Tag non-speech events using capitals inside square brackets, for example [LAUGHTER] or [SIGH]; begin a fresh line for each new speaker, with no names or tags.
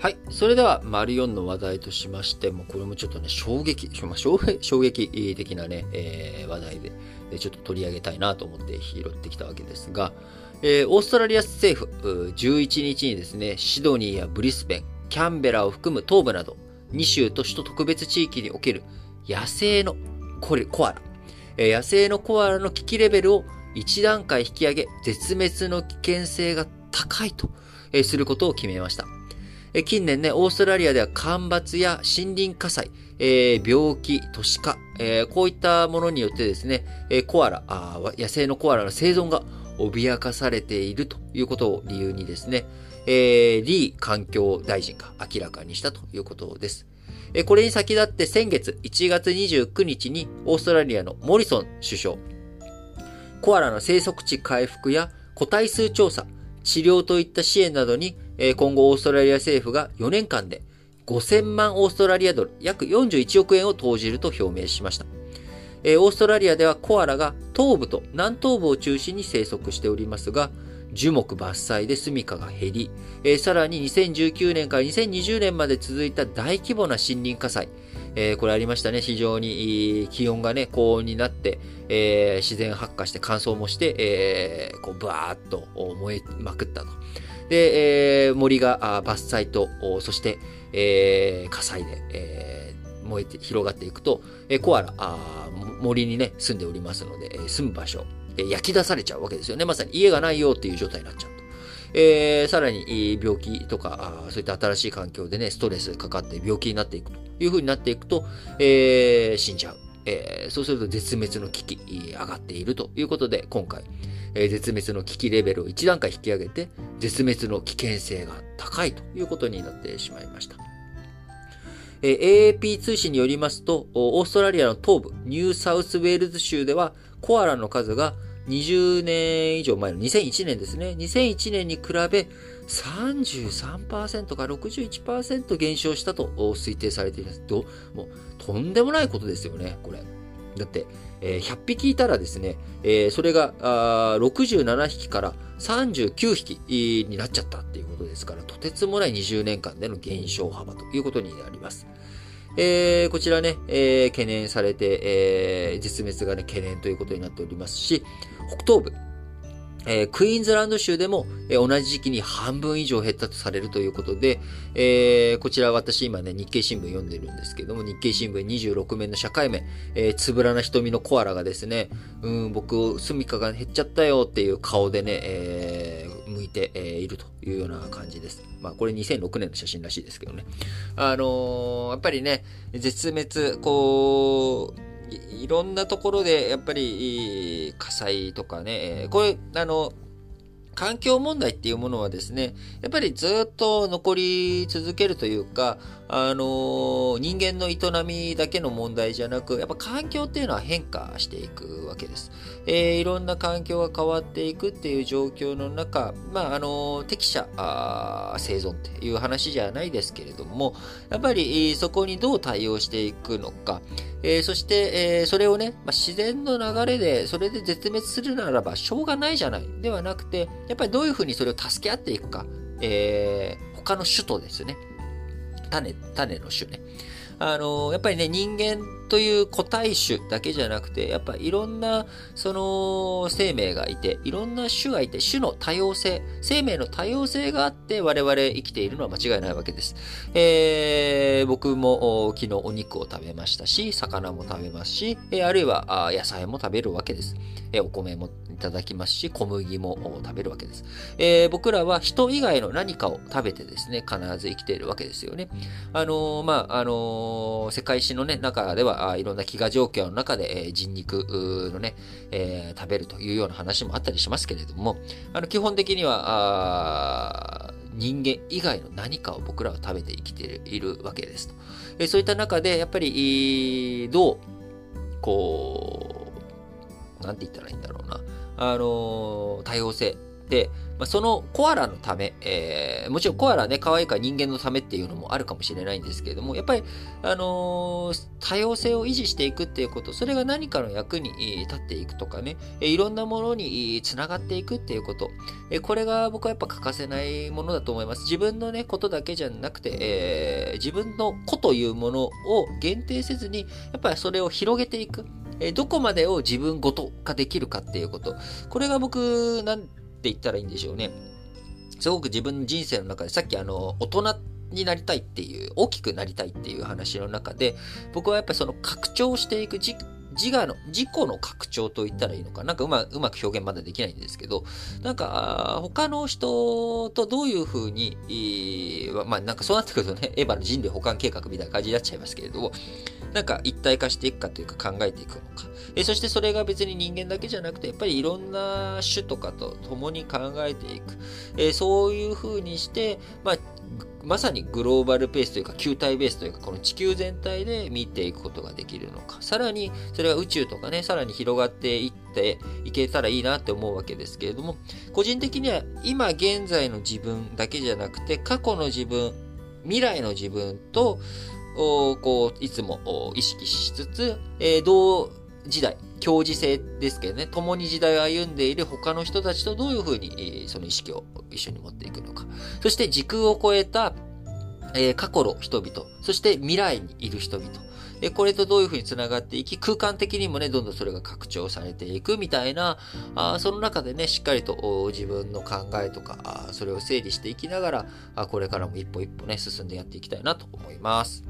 はい。それでは、丸4の話題としまして、もこれもちょっとね、衝撃、まあ、衝 [LAUGHS] 撃的なね、えー話題で、ちょっと取り上げたいなと思って拾ってきたわけですが、えーオーストラリア政府、11日にですね、シドニーやブリスベン、キャンベラを含む東部など、2州と首都特別地域における野生のコリコアラ、えー野生のコアラの危機レベルを1段階引き上げ、絶滅の危険性が高いと、えーすることを決めました。近年ね、オーストラリアでは干ばつや森林火災、えー病気、都市化、えーこういったものによってですね、えーコアラあ、野生のコアラの生存が脅かされているということを理由にですね、えーリー環境大臣が明らかにしたということです。えーこれに先立って先月1月29日にオーストラリアのモリソン首相、コアラの生息地回復や個体数調査、治療といった支援などに、今後オーストラリア政府が4年間で5000万オーストラリアドル、約41億円を投じると表明しました。オーストラリアではコアラが東部と南東部を中心に生息しておりますが、樹木伐採で住処が減り、さらに2019年から2020年まで続いた大規模な森林火災、えーこれありましたね。非常に気温がね、高温になって、えー自然発火して乾燥もして、えーこう、バーっと燃えまくったと。で、えー森が伐採と、そして、えー火災で、えー燃えて広がっていくと、えーコアラあ森にね、住んでおりますので、えー住む場所、えー焼き出されちゃうわけですよね。まさに家がないよっていう状態になっちゃう。えーさらに病気とか、そういった新しい環境でね、ストレスかかって病気になっていくという風になっていくと、えー死んじゃう。えーそうすると絶滅の危機、上がっているということで、今回、えー絶滅の危機レベルを1段階引き上げて、絶滅の危険性が高いということになってしまいました。えー AAP 通信によりますと、オーストラリアの東部、ニューサウスウェールズ州では、コアラの数が20年以上前の2001年ですね。2001年に比べ33%から61%減少したと推定されています。どもうとんでもないことですよね、これ。だって、えー100匹いたらですね、えーそれがあ67匹から39匹になっちゃったっていうことですから、とてつもない20年間での減少幅ということになります。えーこちらね、えー懸念されて、えー絶滅がね、懸念ということになっておりますし、北東部、えークイーンズランド州でも、えー同じ時期に半分以上減ったとされるということで、えーこちら私今ね、日経新聞読んでるんですけども、日経新聞26面の社会面、えーつぶらな瞳のコアラがですね、うん、僕、住処が減っちゃったよっていう顔でね、えー向いて、えーいるというような感じです。まあ、これ2006年の写真らしいですけどね。あのーやっぱりね、絶滅、こう、いろんなところで、やっぱり、火災とかね、これ、あの、環境問題っていうものはですね、やっぱりずっと残り続けるというか、あの人間の営みだけの問題じゃなく、やっぱ環境っていうのは変化していくわけです。えーいろんな環境が変わっていくっていう状況の中、まあ、あの適者生存っていう話じゃないですけれども、やっぱりそこにどう対応していくのか、えーそして、えーそれをね、まあ、自然の流れで、それで絶滅するならば、しょうがないじゃない。ではなくて、やっぱりどういうふうにそれを助け合っていくか、えー他の種とですね、種、種の種ね。あのやっぱりね、人間という個体種だけじゃなくて、やっぱいろんな、その、生命がいて、いろんな種がいて、種の多様性、生命の多様性があって、我々生きているのは間違いないわけです。えー僕も昨日お肉を食べましたし、魚も食べますし、えーあるいは野菜も食べるわけです。えーお米もいただきますし、小麦も食べるわけです。えー僕らは人以外の何かを食べてですね、必ず生きているわけですよね。あのーまあ、あのー世界史のね、中では、あいろんな飢餓状況の中で、え人肉のね、え食べるというような話もあったりしますけれども、あの、基本的には、人間以外の何かを僕らは食べて生きているわけですと。えそういった中で、やっぱり、どう、こう、なんて言ったらいいんだろうな。あの多様性。で、まあ、そのコアラのため、えー、もちろんコアラね、可愛いから人間のためっていうのもあるかもしれないんですけれども、やっぱり、あのー、多様性を維持していくっていうこと、それが何かの役に立っていくとかね、いろんなものにつながっていくっていうこと、これが僕はやっぱ欠かせないものだと思います。自分のね、ことだけじゃなくて、えー、自分の子というものを限定せずに、やっぱりそれを広げていく。どこまでを自分ごと化できるかっていうこと。これが僕、なん言ったらいいんでしょうね。すごく自分の人生の中で、さっきあの、大人になりたいっていう、大きくなりたいっていう話の中で、僕はやっぱりその拡張していく、自我の、自己の拡張と言ったらいいのか。なんかうまうまく表現まだできないんですけど、なんか、他の人とどういうふうに、まあなんかそうなってくるとね、エヴァの人類保管計画みたいな感じになっちゃいますけれども、なんか一体化していくかというか考えていくのか。えそしてそれが別に人間だけじゃなくて、やっぱりいろんな種とかと共に考えていく。えそういうふうにして、まあ、まさにグローバルペースというか球体ベースというかこの地球全体で見ていくことができるのか。さらにそれが宇宙とかね、さらに広がっていっていけたらいいなって思うわけですけれども、個人的には今現在の自分だけじゃなくて過去の自分、未来の自分とこう、いつも意識しつつ、え、同時代、共時性ですけどね、共に時代を歩んでいる他の人たちとどういうふうに、その意識を一緒に持っていくのか。そして時空を超えた、え、過去の人々、そして未来にいる人々。えこれとどういうふうに繋がっていき、空間的にもね、どんどんそれが拡張されていくみたいな、あその中でね、しっかりと自分の考えとか、あそれを整理していきながらあ、これからも一歩一歩ね、進んでやっていきたいなと思います。